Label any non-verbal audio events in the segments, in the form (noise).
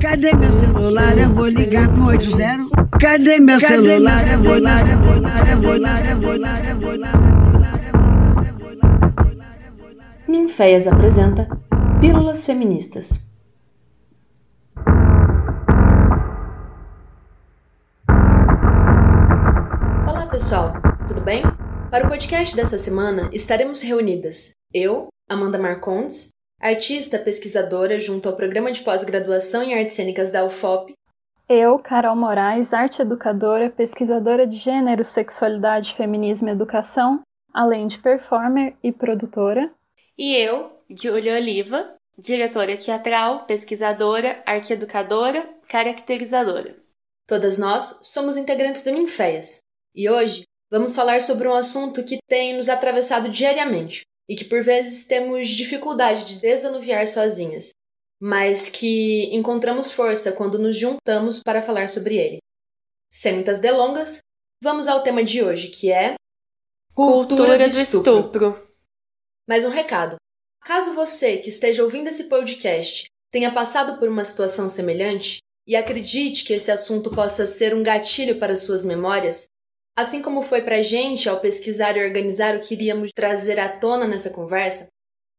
Cadê meu celular? Eu vou ligar pro 80. Cadê meu celular? Eu vou ligar, eu vou ligar, eu vou ligar, eu vou ligar, eu vou ligar. Ninféias apresenta Pílulas Feministas. Olá pessoal, tudo bem? Para o podcast dessa semana estaremos reunidas eu, Amanda Marcondes, artista pesquisadora junto ao programa de pós-graduação em artes cênicas da UFOP. Eu, Carol Moraes, arte educadora, pesquisadora de gênero, sexualidade, feminismo e educação, além de performer e produtora. E eu, Júlia Oliva, diretora teatral, pesquisadora, arquieducadora, caracterizadora. Todas nós somos integrantes do Ninféias e hoje vamos falar sobre um assunto que tem nos atravessado diariamente e que por vezes temos dificuldade de desanuviar sozinhas, mas que encontramos força quando nos juntamos para falar sobre ele. Sem muitas delongas, vamos ao tema de hoje, que é Cultura, do estupro. estupro. Mais um recado. Caso você que esteja ouvindo esse podcast tenha passado por uma situação semelhante e acredite que esse assunto possa ser um gatilho para suas memórias, Assim como foi para a gente ao pesquisar e organizar o que iríamos trazer à tona nessa conversa,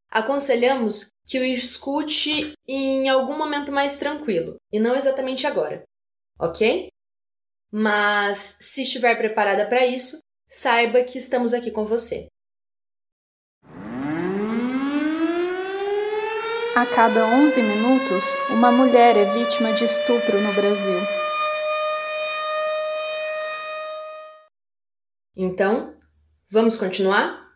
aconselhamos que o escute em algum momento mais tranquilo e não exatamente agora, ok? Mas se estiver preparada para isso, saiba que estamos aqui com você. A cada 11 minutos, uma mulher é vítima de estupro no Brasil. Então, vamos continuar?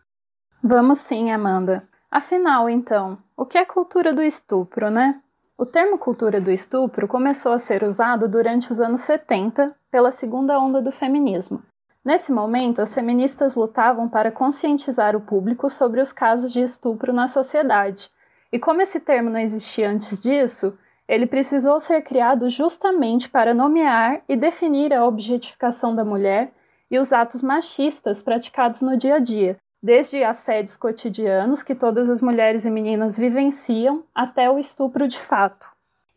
Vamos sim, Amanda. Afinal, então, o que é cultura do estupro, né? O termo cultura do estupro começou a ser usado durante os anos 70 pela segunda onda do feminismo. Nesse momento, as feministas lutavam para conscientizar o público sobre os casos de estupro na sociedade. E como esse termo não existia antes disso, ele precisou ser criado justamente para nomear e definir a objetificação da mulher e os atos machistas praticados no dia a dia, desde assédios cotidianos que todas as mulheres e meninas vivenciam até o estupro de fato.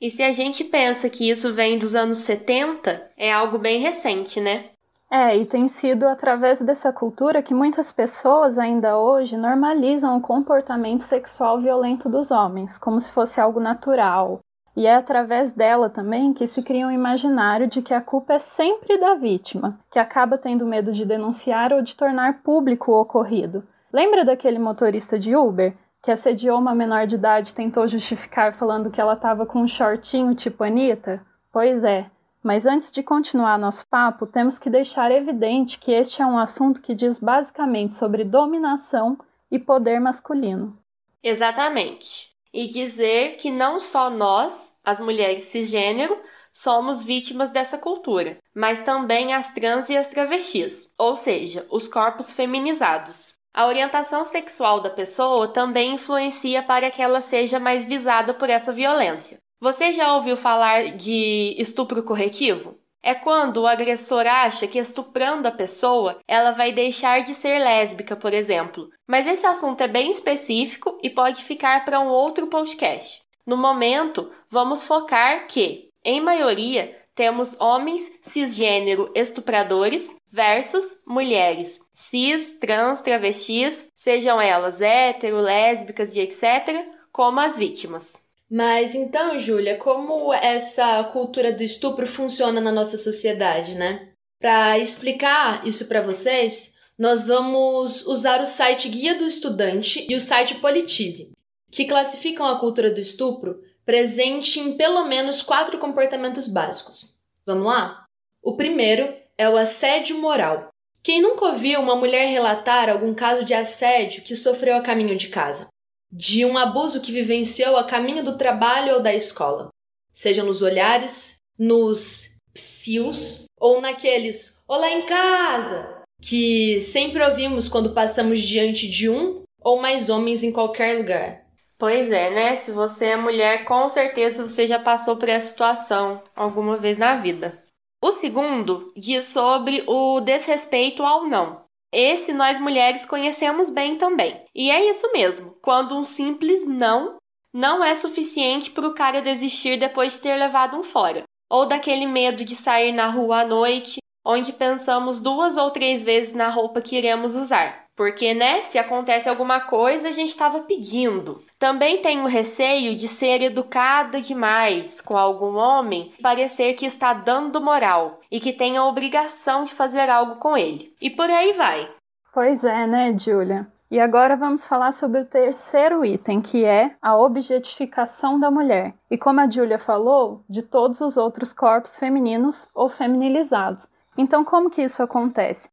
E se a gente pensa que isso vem dos anos 70, é algo bem recente, né? É, e tem sido através dessa cultura que muitas pessoas ainda hoje normalizam o comportamento sexual violento dos homens, como se fosse algo natural, e é através dela também que se cria um imaginário de que a culpa é sempre da vítima, que acaba tendo medo de denunciar ou de tornar público o ocorrido. Lembra daquele motorista de Uber que assediou uma menor de idade e tentou justificar falando que ela estava com um shortinho tipo Anitta? Pois é. Mas antes de continuar nosso papo, temos que deixar evidente que este é um assunto que diz basicamente sobre dominação e poder masculino. Exatamente e dizer que não só nós, as mulheres cisgênero, somos vítimas dessa cultura, mas também as trans e as travestis, ou seja, os corpos feminizados. A orientação sexual da pessoa também influencia para que ela seja mais visada por essa violência. Você já ouviu falar de estupro corretivo? É quando o agressor acha que estuprando a pessoa, ela vai deixar de ser lésbica, por exemplo. Mas esse assunto é bem específico e pode ficar para um outro podcast. No momento, vamos focar que, em maioria, temos homens cisgênero estupradores versus mulheres cis, trans, travestis, sejam elas hétero, lésbicas e etc., como as vítimas. Mas então, Júlia, como essa cultura do estupro funciona na nossa sociedade, né? Para explicar isso para vocês, nós vamos usar o site Guia do Estudante e o site Politize, que classificam a cultura do estupro presente em pelo menos quatro comportamentos básicos. Vamos lá? O primeiro é o assédio moral. Quem nunca ouviu uma mulher relatar algum caso de assédio que sofreu a caminho de casa? De um abuso que vivenciou a caminho do trabalho ou da escola, seja nos olhares, nos psios ou naqueles olá em casa que sempre ouvimos quando passamos diante de um ou mais homens em qualquer lugar. Pois é, né? Se você é mulher, com certeza você já passou por essa situação alguma vez na vida. O segundo diz sobre o desrespeito ao não. Esse nós mulheres conhecemos bem também. E é isso mesmo, quando um simples não não é suficiente para o cara desistir depois de ter levado um fora, ou daquele medo de sair na rua à noite, onde pensamos duas ou três vezes na roupa que iremos usar. Porque, né, se acontece alguma coisa, a gente estava pedindo. Também tenho receio de ser educada demais com algum homem e parecer que está dando moral e que tem a obrigação de fazer algo com ele. E por aí vai. Pois é, né, Julia? E agora vamos falar sobre o terceiro item, que é a objetificação da mulher. E como a Julia falou, de todos os outros corpos femininos ou feminilizados. Então, como que isso acontece?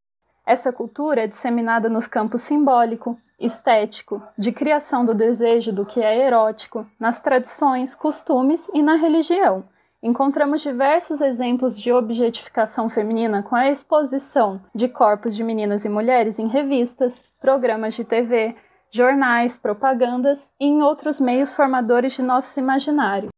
Essa cultura é disseminada nos campos simbólico, estético, de criação do desejo do que é erótico, nas tradições, costumes e na religião encontramos diversos exemplos de objetificação feminina com a exposição de corpos de meninas e mulheres em revistas, programas de TV, jornais, propagandas e em outros meios formadores de nosso imaginário.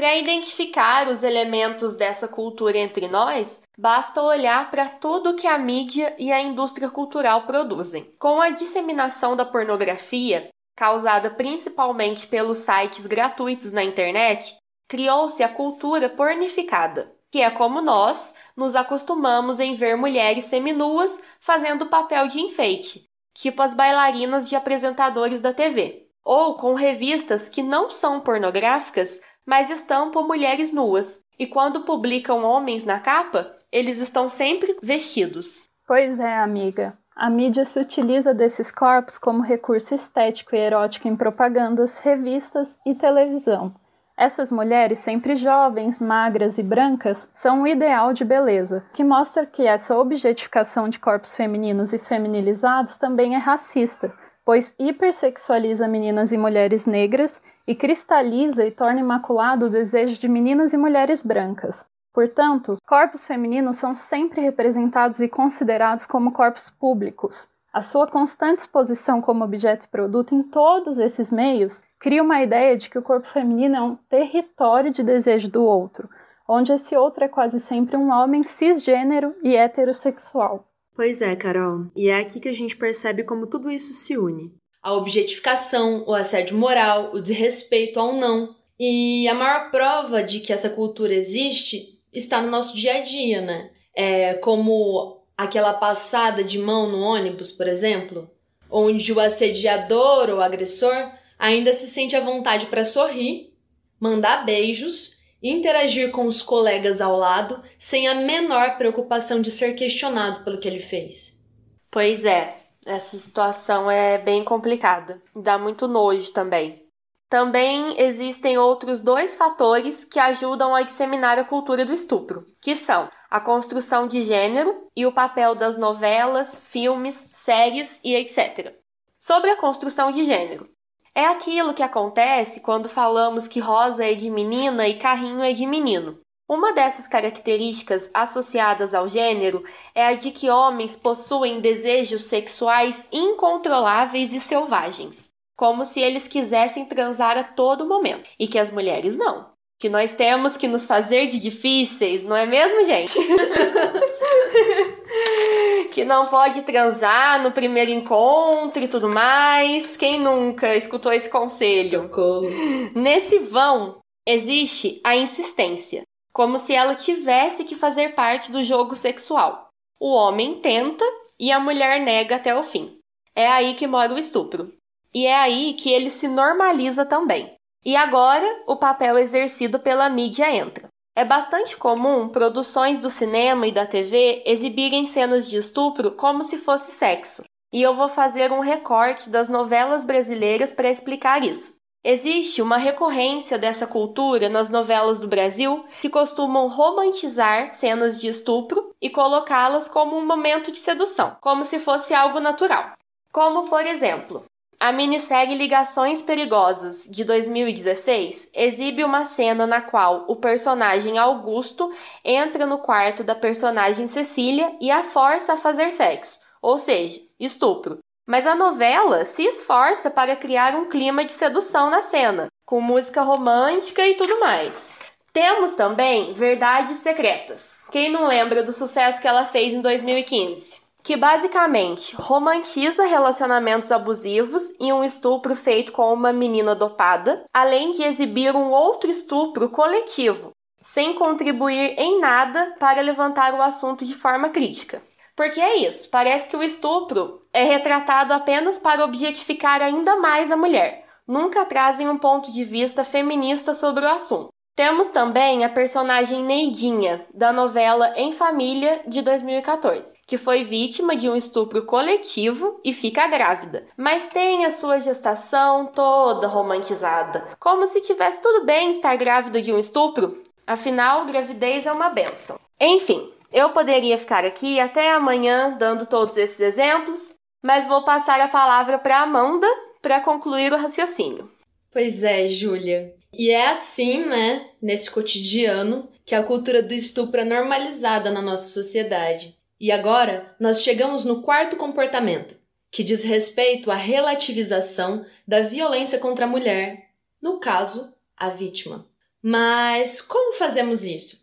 Para identificar os elementos dessa cultura entre nós, basta olhar para tudo que a mídia e a indústria cultural produzem. Com a disseminação da pornografia, causada principalmente pelos sites gratuitos na internet, criou-se a cultura pornificada, que é como nós nos acostumamos em ver mulheres seminuas fazendo papel de enfeite, tipo as bailarinas de apresentadores da TV, ou com revistas que não são pornográficas, mas estampam mulheres nuas, e quando publicam homens na capa, eles estão sempre vestidos. Pois é, amiga. A mídia se utiliza desses corpos como recurso estético e erótico em propagandas, revistas e televisão. Essas mulheres, sempre jovens, magras e brancas, são um ideal de beleza, que mostra que essa objetificação de corpos femininos e feminilizados também é racista, pois hipersexualiza meninas e mulheres negras e cristaliza e torna imaculado o desejo de meninas e mulheres brancas. Portanto, corpos femininos são sempre representados e considerados como corpos públicos, a sua constante exposição como objeto e produto em todos esses meios cria uma ideia de que o corpo feminino é um território de desejo do outro, onde esse outro é quase sempre um homem cisgênero e heterossexual. Pois é, Carol, e é aqui que a gente percebe como tudo isso se une. A objetificação, o assédio moral, o desrespeito ao não. E a maior prova de que essa cultura existe está no nosso dia a dia, né? É como aquela passada de mão no ônibus, por exemplo, onde o assediador ou agressor ainda se sente à vontade para sorrir, mandar beijos e interagir com os colegas ao lado sem a menor preocupação de ser questionado pelo que ele fez. Pois é, essa situação é bem complicada. Dá muito nojo também. Também existem outros dois fatores que ajudam a disseminar a cultura do estupro, que são a construção de gênero e o papel das novelas, filmes, séries e etc. Sobre a construção de gênero. É aquilo que acontece quando falamos que rosa é de menina e carrinho é de menino. Uma dessas características associadas ao gênero é a de que homens possuem desejos sexuais incontroláveis e selvagens como se eles quisessem transar a todo momento, e que as mulheres não. Que nós temos que nos fazer de difíceis, não é mesmo, gente? (laughs) que não pode transar no primeiro encontro e tudo mais. Quem nunca escutou esse conselho? Socorro. Nesse vão existe a insistência, como se ela tivesse que fazer parte do jogo sexual. O homem tenta e a mulher nega até o fim. É aí que mora o estupro. E é aí que ele se normaliza também. E agora o papel exercido pela mídia entra. É bastante comum produções do cinema e da TV exibirem cenas de estupro como se fosse sexo. E eu vou fazer um recorte das novelas brasileiras para explicar isso. Existe uma recorrência dessa cultura nas novelas do Brasil que costumam romantizar cenas de estupro e colocá-las como um momento de sedução, como se fosse algo natural. Como, por exemplo, a minissérie Ligações Perigosas, de 2016, exibe uma cena na qual o personagem Augusto entra no quarto da personagem Cecília e a força a fazer sexo, ou seja, estupro. Mas a novela se esforça para criar um clima de sedução na cena, com música romântica e tudo mais. Temos também Verdades Secretas. Quem não lembra do sucesso que ela fez em 2015? que basicamente romantiza relacionamentos abusivos e um estupro feito com uma menina dopada, além de exibir um outro estupro coletivo, sem contribuir em nada para levantar o assunto de forma crítica. Porque é isso, parece que o estupro é retratado apenas para objetificar ainda mais a mulher, nunca trazem um ponto de vista feminista sobre o assunto. Temos também a personagem Neidinha, da novela Em Família de 2014, que foi vítima de um estupro coletivo e fica grávida, mas tem a sua gestação toda romantizada, como se tivesse tudo bem estar grávida de um estupro. Afinal, gravidez é uma benção. Enfim, eu poderia ficar aqui até amanhã dando todos esses exemplos, mas vou passar a palavra para Amanda para concluir o raciocínio. Pois é, Júlia. E é assim, né, nesse cotidiano, que a cultura do estupro é normalizada na nossa sociedade. E agora nós chegamos no quarto comportamento, que diz respeito à relativização da violência contra a mulher, no caso, a vítima. Mas como fazemos isso?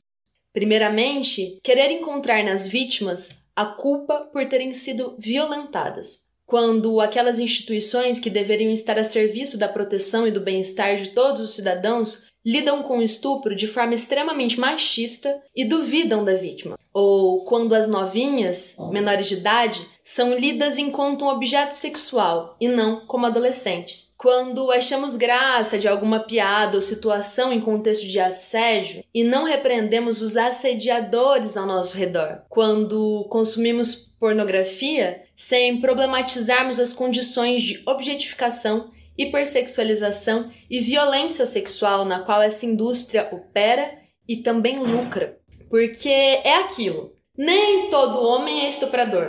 Primeiramente, querer encontrar nas vítimas a culpa por terem sido violentadas quando aquelas instituições que deveriam estar a serviço da proteção e do bem-estar de todos os cidadãos lidam com o estupro de forma extremamente machista e duvidam da vítima. Ou quando as novinhas, menores de idade, são lidas enquanto um objeto sexual e não como adolescentes. Quando achamos graça de alguma piada ou situação em contexto de assédio e não repreendemos os assediadores ao nosso redor. Quando consumimos pornografia sem problematizarmos as condições de objetificação, hipersexualização e violência sexual na qual essa indústria opera e também lucra. Porque é aquilo: nem todo homem é estuprador,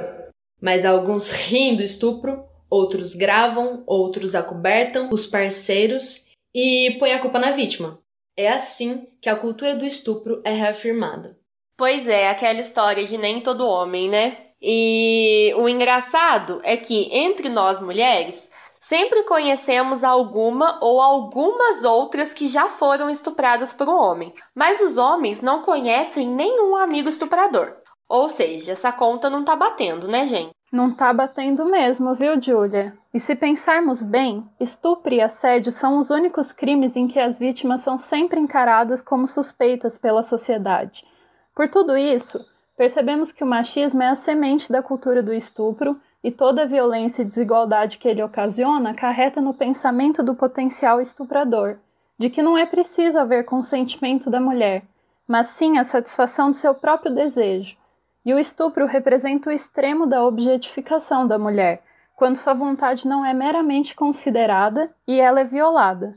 mas alguns riem do estupro, outros gravam, outros acobertam os parceiros e põem a culpa na vítima. É assim que a cultura do estupro é reafirmada. Pois é, aquela história de nem todo homem, né? E o engraçado é que entre nós mulheres sempre conhecemos alguma ou algumas outras que já foram estupradas por um homem, mas os homens não conhecem nenhum amigo estuprador. Ou seja, essa conta não tá batendo, né, gente? Não tá batendo mesmo, viu, Julia? E se pensarmos bem, estupro e assédio são os únicos crimes em que as vítimas são sempre encaradas como suspeitas pela sociedade. Por tudo isso, percebemos que o machismo é a semente da cultura do estupro e toda a violência e desigualdade que ele ocasiona acarreta no pensamento do potencial estuprador, de que não é preciso haver consentimento da mulher, mas sim a satisfação de seu próprio desejo. E o estupro representa o extremo da objetificação da mulher, quando sua vontade não é meramente considerada e ela é violada.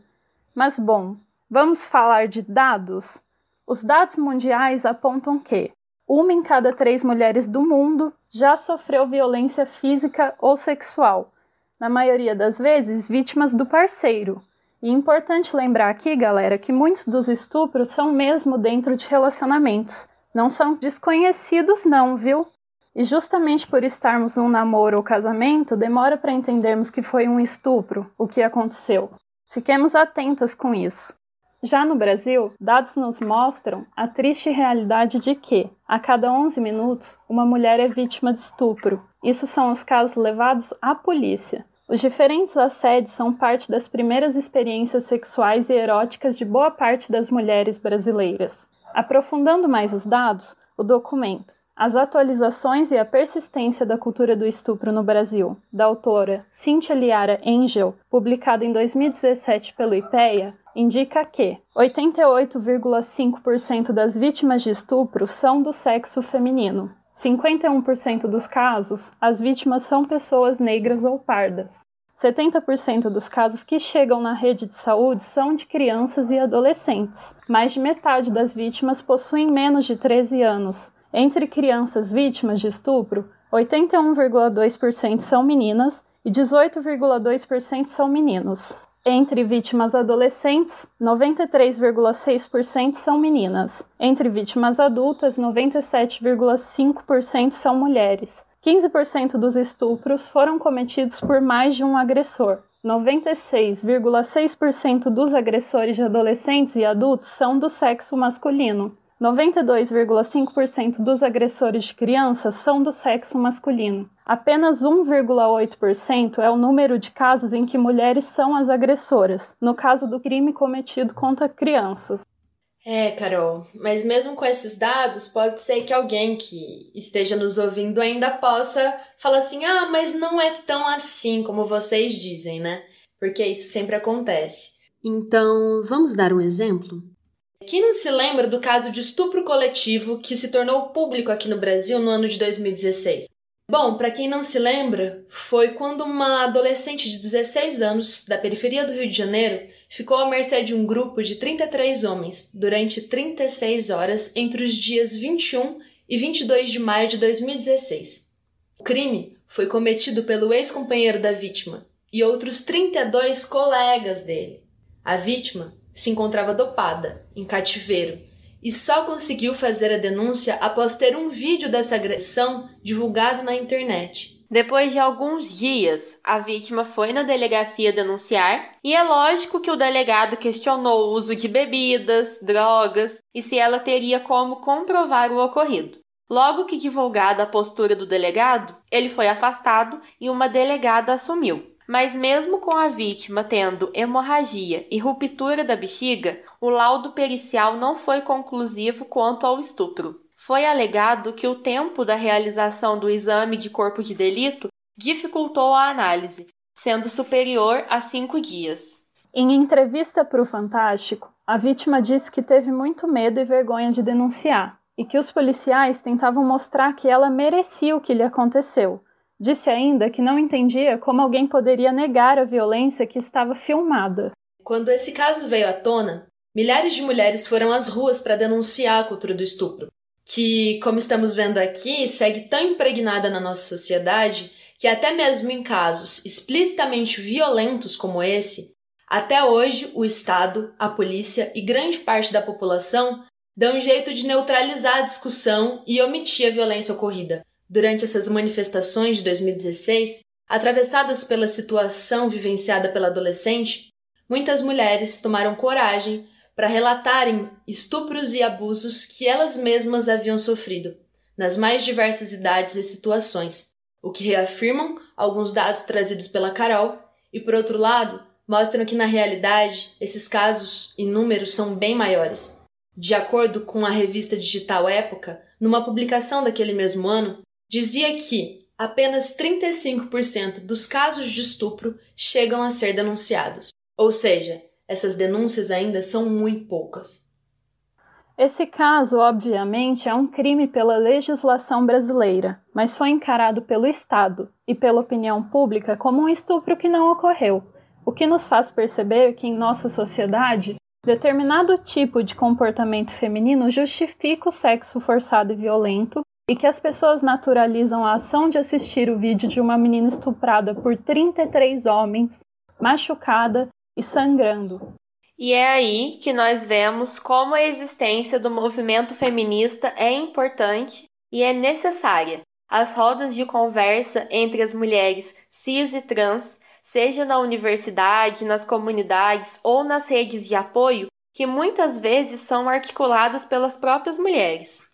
Mas bom, vamos falar de dados? Os dados mundiais apontam que uma em cada três mulheres do mundo já sofreu violência física ou sexual, na maioria das vezes vítimas do parceiro. E é importante lembrar aqui, galera, que muitos dos estupros são mesmo dentro de relacionamentos. Não são desconhecidos, não, viu? E justamente por estarmos num namoro ou casamento, demora para entendermos que foi um estupro o que aconteceu. Fiquemos atentas com isso. Já no Brasil, dados nos mostram a triste realidade de que, a cada 11 minutos, uma mulher é vítima de estupro. Isso são os casos levados à polícia. Os diferentes assédios são parte das primeiras experiências sexuais e eróticas de boa parte das mulheres brasileiras. Aprofundando mais os dados, o documento As atualizações e a persistência da cultura do estupro no Brasil, da autora Cíntia Liara Angel, publicado em 2017 pelo IPEA, indica que 88,5% das vítimas de estupro são do sexo feminino. 51% dos casos, as vítimas são pessoas negras ou pardas. 70% dos casos que chegam na rede de saúde são de crianças e adolescentes. Mais de metade das vítimas possuem menos de 13 anos. Entre crianças vítimas de estupro, 81,2% são meninas e 18,2% são meninos. Entre vítimas adolescentes, 93,6% são meninas. Entre vítimas adultas, 97,5% são mulheres. 15% dos estupros foram cometidos por mais de um agressor. 96,6% dos agressores de adolescentes e adultos são do sexo masculino. 92,5% dos agressores de crianças são do sexo masculino. Apenas 1,8% é o número de casos em que mulheres são as agressoras, no caso do crime cometido contra crianças. É, Carol, mas mesmo com esses dados, pode ser que alguém que esteja nos ouvindo ainda possa falar assim: ah, mas não é tão assim como vocês dizem, né? Porque isso sempre acontece. Então, vamos dar um exemplo? Quem não se lembra do caso de estupro coletivo que se tornou público aqui no Brasil no ano de 2016? Bom, para quem não se lembra, foi quando uma adolescente de 16 anos da periferia do Rio de Janeiro ficou à mercê de um grupo de 33 homens durante 36 horas entre os dias 21 e 22 de maio de 2016. O crime foi cometido pelo ex-companheiro da vítima e outros 32 colegas dele. A vítima se encontrava dopada, em cativeiro, e só conseguiu fazer a denúncia após ter um vídeo dessa agressão divulgado na internet. Depois de alguns dias, a vítima foi na delegacia denunciar e é lógico que o delegado questionou o uso de bebidas, drogas e se ela teria como comprovar o ocorrido. Logo que divulgada a postura do delegado, ele foi afastado e uma delegada assumiu. Mas mesmo com a vítima tendo hemorragia e ruptura da bexiga, o laudo pericial não foi conclusivo quanto ao estupro foi alegado que o tempo da realização do exame de corpo de delito dificultou a análise, sendo superior a cinco dias. Em entrevista para o Fantástico, a vítima disse que teve muito medo e vergonha de denunciar e que os policiais tentavam mostrar que ela merecia o que lhe aconteceu. Disse ainda que não entendia como alguém poderia negar a violência que estava filmada. Quando esse caso veio à tona, milhares de mulheres foram às ruas para denunciar a cultura do estupro que, como estamos vendo aqui, segue tão impregnada na nossa sociedade que, até mesmo em casos explicitamente violentos como esse, até hoje o Estado, a polícia e grande parte da população dão um jeito de neutralizar a discussão e omitir a violência ocorrida. Durante essas manifestações de 2016, atravessadas pela situação vivenciada pela adolescente, muitas mulheres tomaram coragem para relatarem estupros e abusos que elas mesmas haviam sofrido, nas mais diversas idades e situações, o que reafirmam alguns dados trazidos pela Carol, e por outro lado, mostram que na realidade esses casos e números são bem maiores. De acordo com a revista digital Época, numa publicação daquele mesmo ano, dizia que apenas 35% dos casos de estupro chegam a ser denunciados. Ou seja, essas denúncias ainda são muito poucas. Esse caso, obviamente, é um crime pela legislação brasileira, mas foi encarado pelo Estado e pela opinião pública como um estupro que não ocorreu, o que nos faz perceber que em nossa sociedade determinado tipo de comportamento feminino justifica o sexo forçado e violento e que as pessoas naturalizam a ação de assistir o vídeo de uma menina estuprada por 33 homens, machucada e sangrando. E é aí que nós vemos como a existência do movimento feminista é importante e é necessária. As rodas de conversa entre as mulheres cis e trans, seja na universidade, nas comunidades ou nas redes de apoio, que muitas vezes são articuladas pelas próprias mulheres.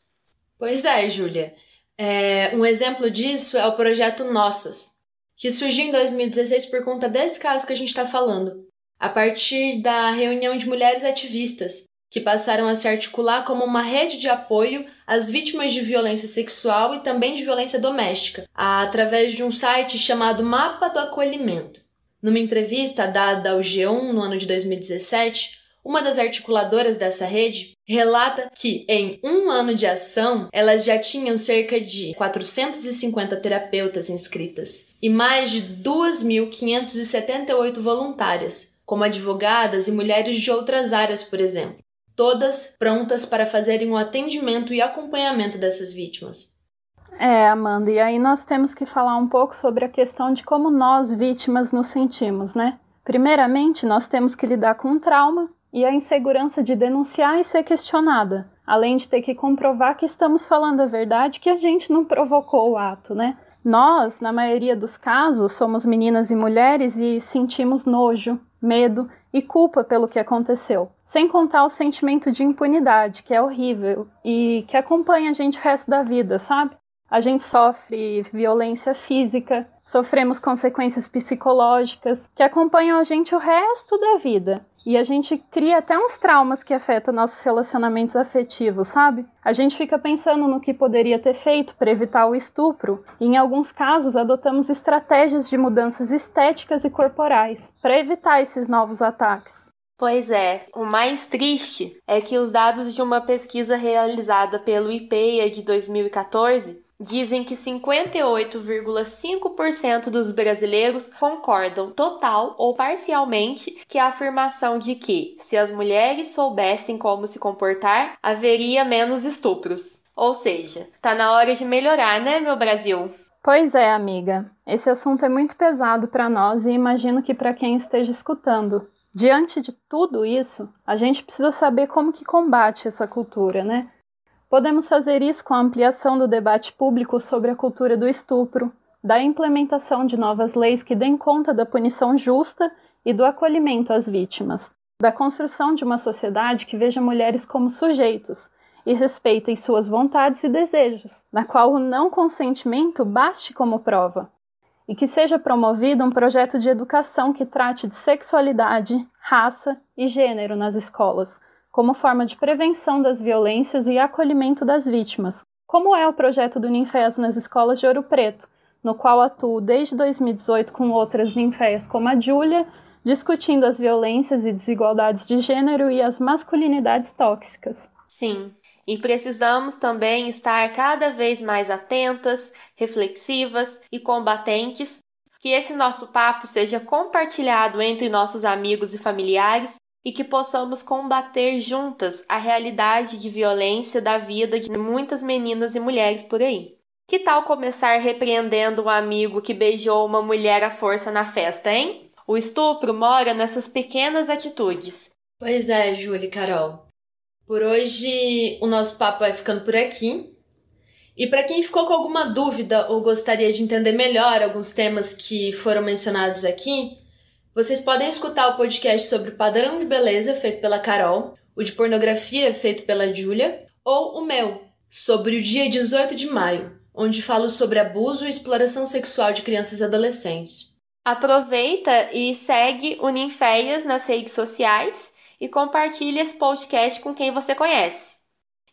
Pois é, Júlia. É, um exemplo disso é o projeto Nossas, que surgiu em 2016 por conta desse caso que a gente está falando a partir da reunião de mulheres ativistas, que passaram a se articular como uma rede de apoio às vítimas de violência sexual e também de violência doméstica, através de um site chamado Mapa do Acolhimento. Numa entrevista dada ao G1 no ano de 2017, uma das articuladoras dessa rede relata que, em um ano de ação, elas já tinham cerca de 450 terapeutas inscritas e mais de 2.578 voluntárias, como advogadas e mulheres de outras áreas, por exemplo, todas prontas para fazerem o atendimento e acompanhamento dessas vítimas. É, Amanda, e aí nós temos que falar um pouco sobre a questão de como nós, vítimas, nos sentimos, né? Primeiramente, nós temos que lidar com o trauma e a insegurança de denunciar e ser questionada, além de ter que comprovar que estamos falando a verdade, que a gente não provocou o ato, né? Nós, na maioria dos casos, somos meninas e mulheres e sentimos nojo, medo e culpa pelo que aconteceu. Sem contar o sentimento de impunidade, que é horrível e que acompanha a gente o resto da vida, sabe? A gente sofre violência física, sofremos consequências psicológicas que acompanham a gente o resto da vida. E a gente cria até uns traumas que afetam nossos relacionamentos afetivos, sabe? A gente fica pensando no que poderia ter feito para evitar o estupro, e em alguns casos adotamos estratégias de mudanças estéticas e corporais para evitar esses novos ataques. Pois é, o mais triste é que os dados de uma pesquisa realizada pelo IPEA de 2014 dizem que 58,5% dos brasileiros concordam total ou parcialmente que a afirmação de que, se as mulheres soubessem como se comportar, haveria menos estupros. Ou seja, tá na hora de melhorar, né, meu Brasil? Pois é, amiga. Esse assunto é muito pesado para nós e imagino que para quem esteja escutando. Diante de tudo isso, a gente precisa saber como que combate essa cultura, né? Podemos fazer isso com a ampliação do debate público sobre a cultura do estupro, da implementação de novas leis que deem conta da punição justa e do acolhimento às vítimas, da construção de uma sociedade que veja mulheres como sujeitos e respeitem suas vontades e desejos, na qual o não consentimento baste como prova, e que seja promovido um projeto de educação que trate de sexualidade, raça e gênero nas escolas, como forma de prevenção das violências e acolhimento das vítimas, como é o projeto do Ninféas nas escolas de Ouro Preto, no qual atuo desde 2018 com outras ninféias como a Júlia, discutindo as violências e desigualdades de gênero e as masculinidades tóxicas. Sim, e precisamos também estar cada vez mais atentas, reflexivas e combatentes, que esse nosso papo seja compartilhado entre nossos amigos e familiares e que possamos combater juntas a realidade de violência da vida de muitas meninas e mulheres por aí. Que tal começar repreendendo um amigo que beijou uma mulher à força na festa, hein? O estupro mora nessas pequenas atitudes. Pois é, Júlia e Carol. Por hoje o nosso papo vai ficando por aqui. E para quem ficou com alguma dúvida ou gostaria de entender melhor alguns temas que foram mencionados aqui, vocês podem escutar o podcast sobre padrão de beleza, feito pela Carol, o de pornografia, feito pela Júlia, ou o meu, sobre o dia 18 de maio, onde falo sobre abuso e exploração sexual de crianças e adolescentes. Aproveita e segue o Ninféias nas redes sociais e compartilhe esse podcast com quem você conhece.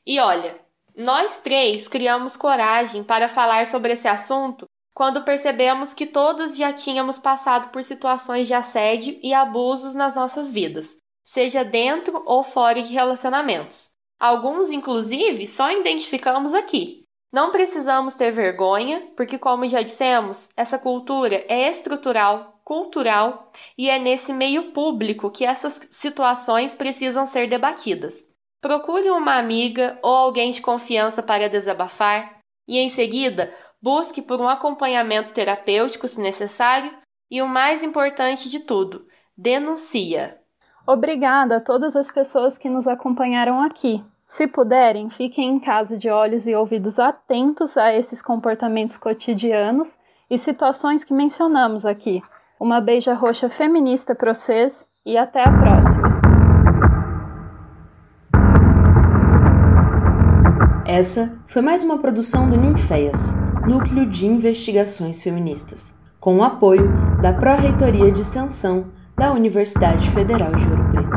E olha, nós três criamos coragem para falar sobre esse assunto quando percebemos que todos já tínhamos passado por situações de assédio e abusos nas nossas vidas, seja dentro ou fora de relacionamentos. Alguns, inclusive, só identificamos aqui. Não precisamos ter vergonha, porque, como já dissemos, essa cultura é estrutural, cultural e é nesse meio público que essas situações precisam ser debatidas. Procure uma amiga ou alguém de confiança para desabafar e, em seguida, Busque por um acompanhamento terapêutico se necessário e o mais importante de tudo, denuncia. Obrigada a todas as pessoas que nos acompanharam aqui. Se puderem, fiquem em casa de olhos e ouvidos atentos a esses comportamentos cotidianos e situações que mencionamos aqui. Uma beija roxa feminista para vocês e até a próxima. Essa foi mais uma produção do Ninféias. Núcleo de Investigações Feministas, com o apoio da Pró-Reitoria de Extensão da Universidade Federal de Ouro Preto.